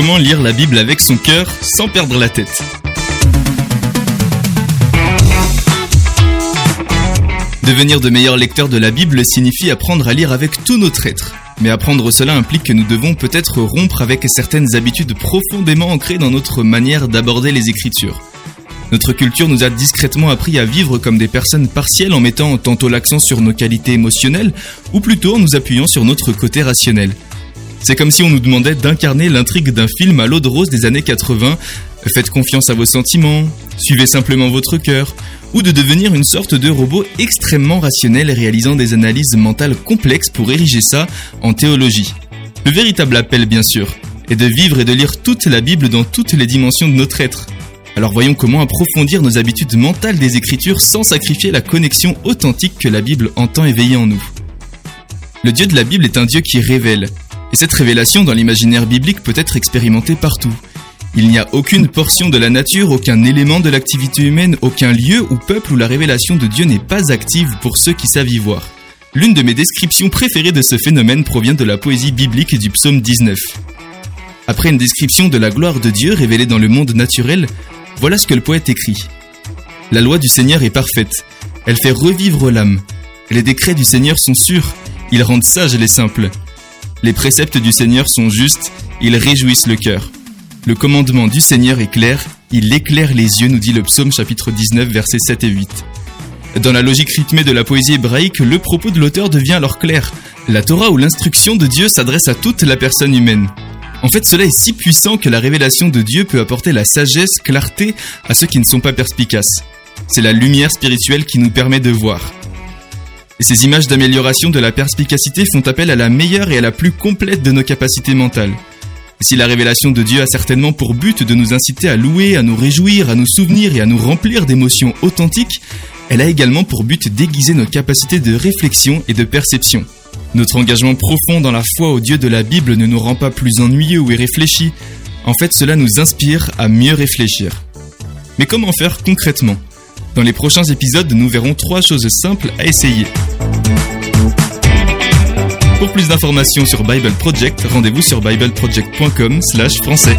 comment lire la Bible avec son cœur sans perdre la tête. Devenir de meilleurs lecteurs de la Bible signifie apprendre à lire avec tout notre être. Mais apprendre cela implique que nous devons peut-être rompre avec certaines habitudes profondément ancrées dans notre manière d'aborder les Écritures. Notre culture nous a discrètement appris à vivre comme des personnes partielles en mettant tantôt l'accent sur nos qualités émotionnelles, ou plutôt en nous appuyant sur notre côté rationnel. C'est comme si on nous demandait d'incarner l'intrigue d'un film à l'eau de rose des années 80, faites confiance à vos sentiments, suivez simplement votre cœur, ou de devenir une sorte de robot extrêmement rationnel réalisant des analyses mentales complexes pour ériger ça en théologie. Le véritable appel, bien sûr, est de vivre et de lire toute la Bible dans toutes les dimensions de notre être. Alors voyons comment approfondir nos habitudes mentales des Écritures sans sacrifier la connexion authentique que la Bible entend éveiller en nous. Le Dieu de la Bible est un Dieu qui révèle, et cette révélation dans l'imaginaire biblique peut être expérimentée partout. Il n'y a aucune portion de la nature, aucun élément de l'activité humaine, aucun lieu ou peuple où la révélation de Dieu n'est pas active pour ceux qui savent y voir. L'une de mes descriptions préférées de ce phénomène provient de la poésie biblique du psaume 19. Après une description de la gloire de Dieu révélée dans le monde naturel, voilà ce que le poète écrit. La loi du Seigneur est parfaite, elle fait revivre l'âme. Les décrets du Seigneur sont sûrs, ils rendent sages les simples. Les préceptes du Seigneur sont justes, ils réjouissent le cœur. Le commandement du Seigneur est clair, il éclaire les yeux, nous dit le psaume chapitre 19 versets 7 et 8. Dans la logique rythmée de la poésie hébraïque, le propos de l'auteur devient alors clair. La Torah ou l'instruction de Dieu s'adresse à toute la personne humaine. En fait, cela est si puissant que la révélation de Dieu peut apporter la sagesse, clarté à ceux qui ne sont pas perspicaces. C'est la lumière spirituelle qui nous permet de voir. Ces images d'amélioration de la perspicacité font appel à la meilleure et à la plus complète de nos capacités mentales. Si la révélation de Dieu a certainement pour but de nous inciter à louer, à nous réjouir, à nous souvenir et à nous remplir d'émotions authentiques, elle a également pour but d'aiguiser nos capacités de réflexion et de perception. Notre engagement profond dans la foi au Dieu de la Bible ne nous rend pas plus ennuyeux ou irréfléchis. En fait, cela nous inspire à mieux réfléchir. Mais comment faire concrètement? Dans les prochains épisodes, nous verrons trois choses simples à essayer. Pour plus d'informations sur Bible Project, rendez-vous sur bibleproject.com/français.